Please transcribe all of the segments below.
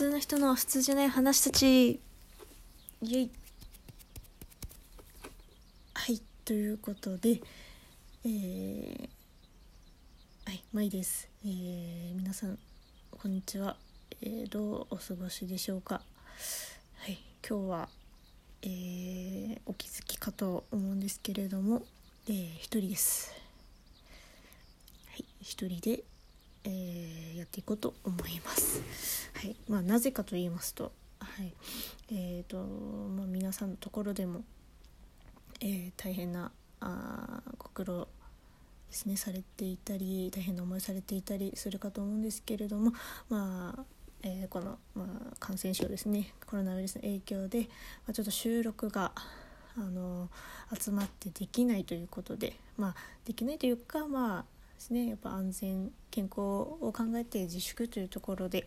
通の人の普通じゃない話たち。イエイ。はいということでえー、はいまいです、えー、皆さんこんにちは、えー、どうお過ごしでしょうか。はい今日はえー、お気づきかと思うんですけれども、えー、一人です。はい一人でえー、やっていこうと思います。はい。まあ、なぜかと言いますと,、はい。えーとまあ、皆さんのところでも、えー、大変なあご苦労ですね。されていたり大変な思いされていたりするかと思うんですけれども、まあえー、この、まあ、感染症ですね。コロナウイルスの影響で、まあ、ちょっと収録があの集まってできないということでまあできないというかまあですねやっぱ安全健康を考えて自粛というところで、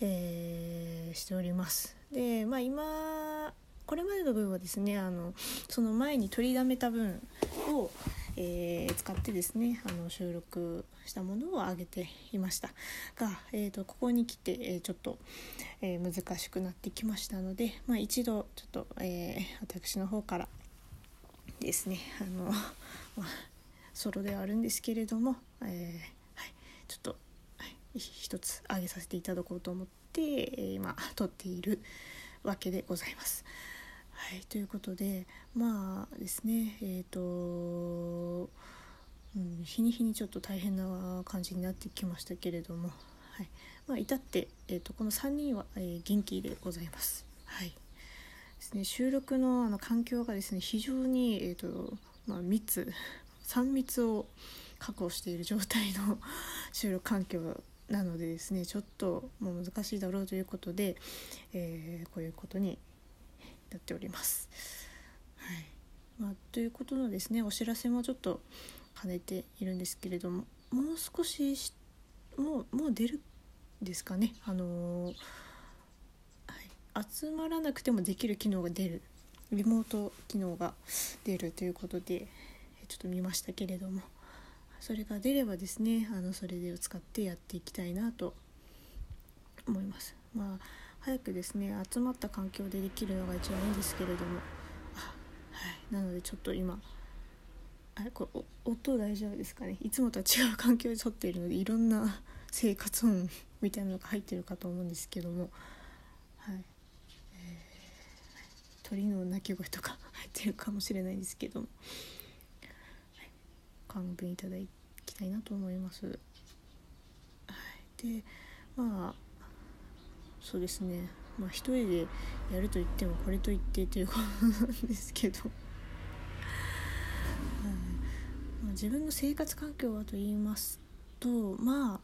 えー、しております。でまあ今これまでの分はですねあのその前に取りだめた分を、えー、使ってですねあの収録したものを上げていましたが、えーと、ここに来て、えー、ちょっと、えー、難しくなってきましたので、まあ、一度ちょっと、え私の方からですねあの、まソロではあるんですけれども、えー、はい、ちょっと、はい、一つ挙げさせていただこうと思って、えー、今撮っているわけでございます。はい、ということでまあですねえっ、ー、と、うん、日に日にちょっと大変な感じになってきましたけれども、はい。まあ、至って、えーと、この3人は、えー、元気でございます。はい。ですね、収録のあの環境がですね非常に、えーとまあ、密3密を確保している状態の 収録環境なのでですねちょっともう難しいだろうということで、えー、こういうことになっております。はい。まあ、ということのですねお知らせもちょっと兼ねているんですけれどももう少しもうもう出るんですかね。あのー、はい、集まらなくてもできる機能が出る。リモート機能が出るということで、ちょっと見ましたけれども。それが出ればですねあのそれを使ってやっていきたいなと思います。まあ早くですね集まった環境でできるのが一番いいんですけれども。はい。なのでちょっと今あれ？これ音大丈夫ですかね？いつもとは違う環境で撮っているのでいろんな生活音みたいなのが入ってるかと思うんですけども。はい、えー、鳥の鳴き声とか入ってるかもしれないんですけども。勘弁いただきたいなと思います。はい、でまあそうですね。まあ一人でやると言ってもこれと言ってということなんですけど、はい。まあ、自分の生活環境はと言いますとまあ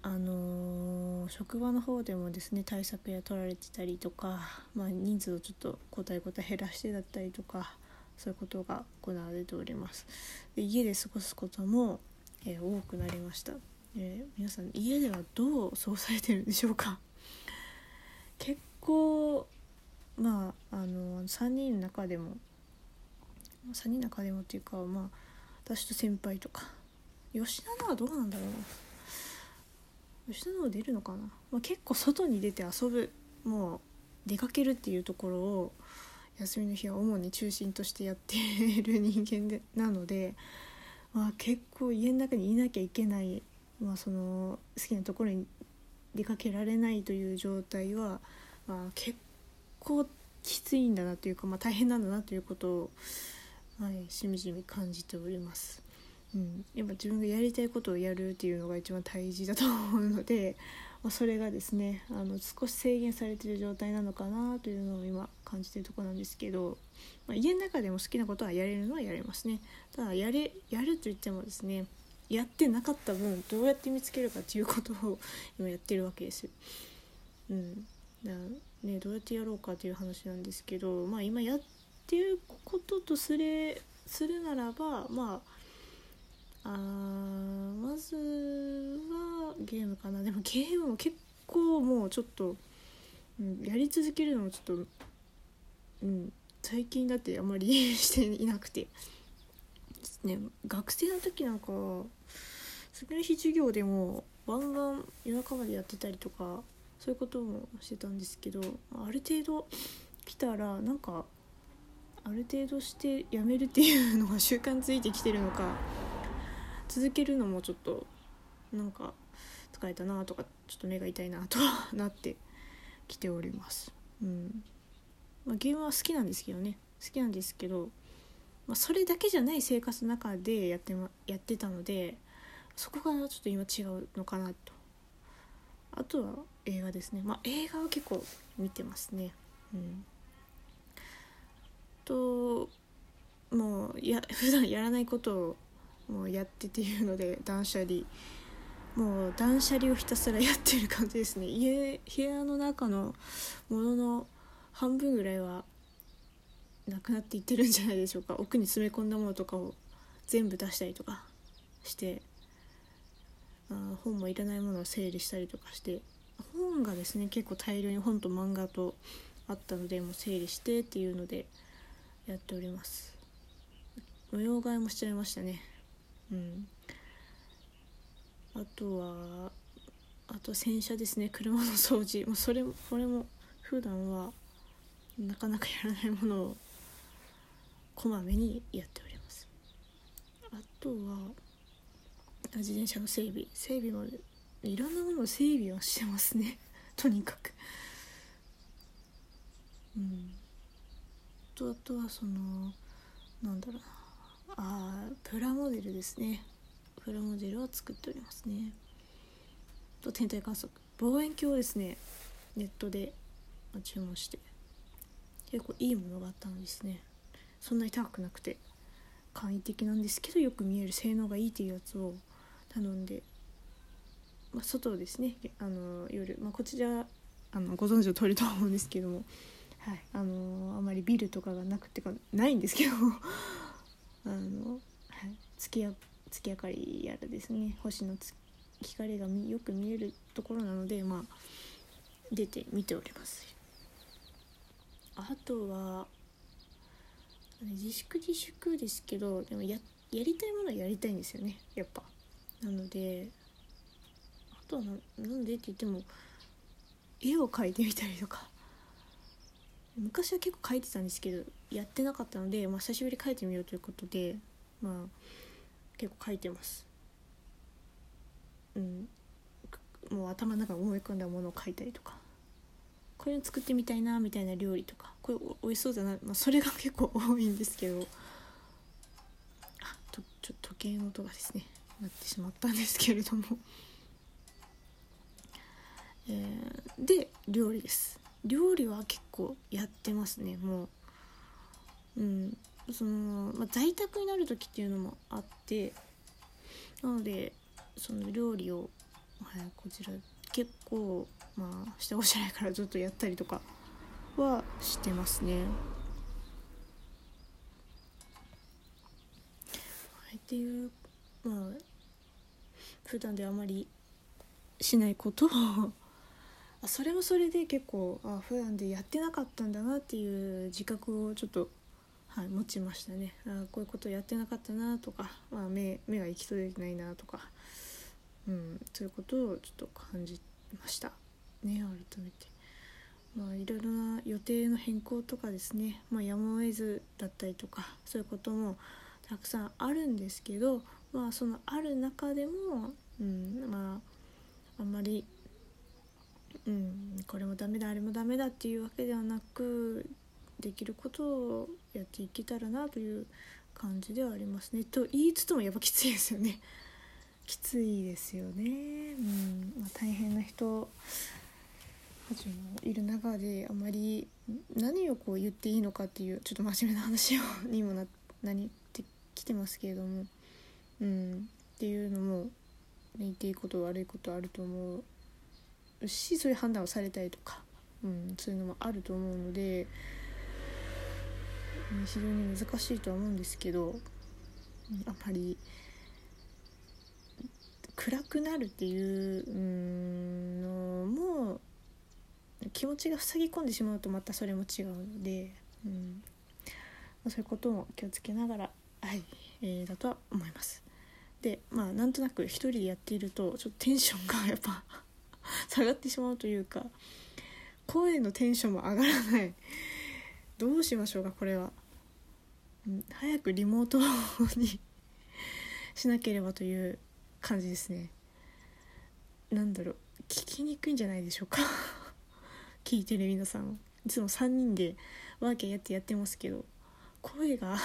あのー、職場の方でもですね対策や取られてたりとか、まあ、人数をちょっと交代交代減らしてだったりとかそういうことが行われております。で家で過ごすことも、えー、多くなりました、えー、皆さん家ではどう過ごされてるんでしょうか？結構まああの3人の中でも3人の中でもっていうかまあ私と先輩とか。吉田のはどうなんだろうな。吉田のは出るのかな、まあ、結構外に出て遊ぶもう出かけるっていうところを休みの日は主に中心としてやっている人間でなので、まあ、結構家の中にいなきゃいけない、まあ、その好きなところに出かけられないという状態は、まあ、結構きついんだなというか、まあ、大変なんだなということを、はい、しみじみ感じております。うん、やっぱ自分がやりたいことをやるっていうのが一番大事だと思うので、それがですねあの少し制限されてる状態なのかなというのを今感じてるとこなんですけど、まあ、家の中でも好きなことはやれるのはやれますねただやれやると言ってもですねやってなかった分どうやって見つけるかっていうことを 今やってるわけです。うん、だねどうやってやろうかという話なんですけどまあ今やってることとすれするならばまああまずはゲームかな。でもゲームも結構もうちょっと、うん、やり続けるのもちょっとうん最近だってあんまりしていなくて。ね学生の時なんか次の日授業でもバンバン夜中までやってたりとかそういうこともしてたんですけどある程度来たらなんかある程度してやめるっていうのが習慣ついてきてるのか続けるのもちょっとなんか疲れたなとかちょっと目が痛いなとなってきております。うん。まあ、ゲームは好きなんですけどね。好きなんですけど、まあ、それだけじゃない生活の中でやって,、ま、やってたのでそこがちょっと今違うのかなと。あとは映画ですね。まあ映画は結構見てますね。うん。ともうや 普段やらないことをもうやってっていうので断捨離もう断捨離をひたすらやってる感じですね。家部屋の中のものの半分ぐらいはなくなっていってるんじゃないでしょうか。奥に詰め込んだものとかを全部出したりとかしてあ本もいらないものを整理したりとかして。本がですね結構大量に本と漫画とあったのでもう整理してっていうのでやっております。模様替えもしちゃいましたね。うん。あとはあと洗車ですね。車の掃除。もうそれこれも普段はなかなかやらないものをこまめにやっております。あとは自転車の整備。整備もいろんなものを整備はしてますね。とにかく。うん。とあとはそのなんだろうな。あプラモデルですね。プラモデルを作っておりますね。と天体観測。望遠鏡をですねネットで注文して結構いいものがあったんですね。そんなに高くなくて簡易的なんですけどよく見える性能がいいっていうやつを頼んで、まあ、外ですねあの夜、まあ、こちらあのご存知の通りと思うんですけども、はいあのあまりビルとかがなくてかないんですけどあの、はい、月や月明かりやらですね星の光がよく見えるところなのでまあ出て見ております。あとは自粛自粛ですけどでもややりたいものはやりたいんですよねやっぱ。なのであとはなんでって言っても絵を描いてみたりとか。昔は結構描いてたんですけどやってなかったので、まあ、久しぶり描いてみようということでまあ結構描いてます。うん。もう頭の中に思い込んだものを描いたりとか。こういうの作ってみたいなみたいな料理とか。これ美味しそうだな、まあ、それが結構多いんですけど。あとちょっと時計の音がですねなってしまったんですけれども。えー、で料理です。料理は結構やってますねもう。うん。その、まあ、在宅になる時っていうのもあってなのでその料理を、はい、こちら結構まあ下ごしらえからずっとやったりとかはしてますね。はい、っていうまあ普段であまりしないことをそれもそれで結構あ普段でやってなかったんだなっていう自覚をちょっと、はい、持ちましたね。あこういうことやってなかったなとか、まあ、目目が行き届いてないなとか、うん、そういうことをちょっと感じました。ね改めて。まあ、いろいろな予定の変更とかですね、まあ、やむを得ずだったりとかそういうこともたくさんあるんですけど、まあ、そのある中でも、うんまあ、あんまり、うん、これもダメだあれもダメだっていうわけではなくできることをやっていけたらなという感じではありますね。と言いつつもやっぱきついですよね。きついですよね。うん。まあ、大変な人たちもいる中であまり何をこう言っていいのかっていうちょっと真面目な話にもなってきてますけれども、うん、っていうのも言っていいこと悪いことあると思う。しそういう。判断をされたりとか、うん、そういうのもあると思うので。非常に難しいとは思うんですけどあまり暗くなるっていうのも気持ちが塞ぎ込んでしまうとまたそれも違うので、うん、そういうことも気をつけながら、はいえー、だとは思います。でまあなんとなく一人でやっているとちょっとテンションが やっぱ下がってしまうというか声のテンションも上がらないどうしましょうかこれは、うん、早くリモートに しなければという感じですね。なんだろう。聞きにくいんじゃないでしょうか。聞いてる皆さんいつも3人でワーキャーやってやってますけど声が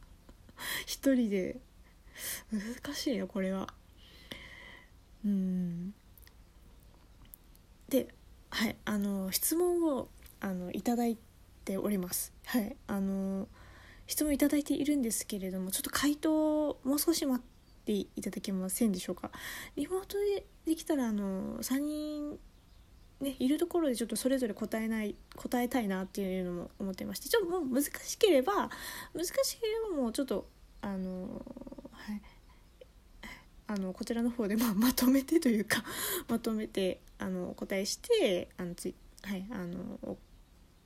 一人で。難しいなこれは。うん。ではいあの質問をあのいただいてております。はい。あの質問いただいているんですけれどもちょっと回答もう少し待っていただけませんでしょうか。リモートでできたらあの3人ね、いるところでちょっとそれぞれ答えない答えたいなっていうのも思ってましてちょっともう難しければ難しければもうちょっとあのはい。あのこちらの方でま まとめてというかまとめてあのお答えしてあのつはいあの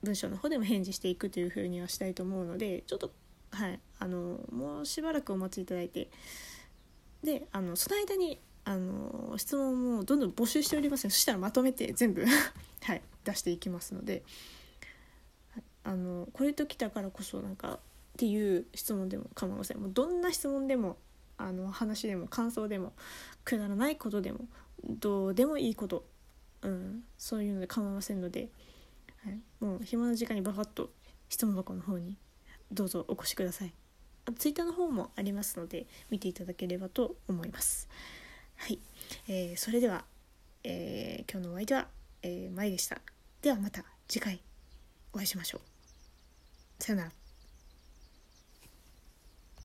文章の方でも返事していくというふうにはしたいと思うのでちょっとはいあのもうしばらくお待ちいただいてであのその間にあの質問もどんどん募集しておりますのでそしたらまとめて全部 はい出していきますのであのこれときたからこそなんかっていう質問でも構いません。もうどんな質問でもあの話でも感想でもくだらないことでもどうでもいいこと、うん、そういうので構いませんので、はい、もう暇な時間にバフッと質問箱の方にどうぞお越しください。あとツイッターの方もありますので見ていただければと思います。はい、えー、それでは、えー、今日のお相手は、えー、まいでした。ではまた次回お会いしましょう。さよなら。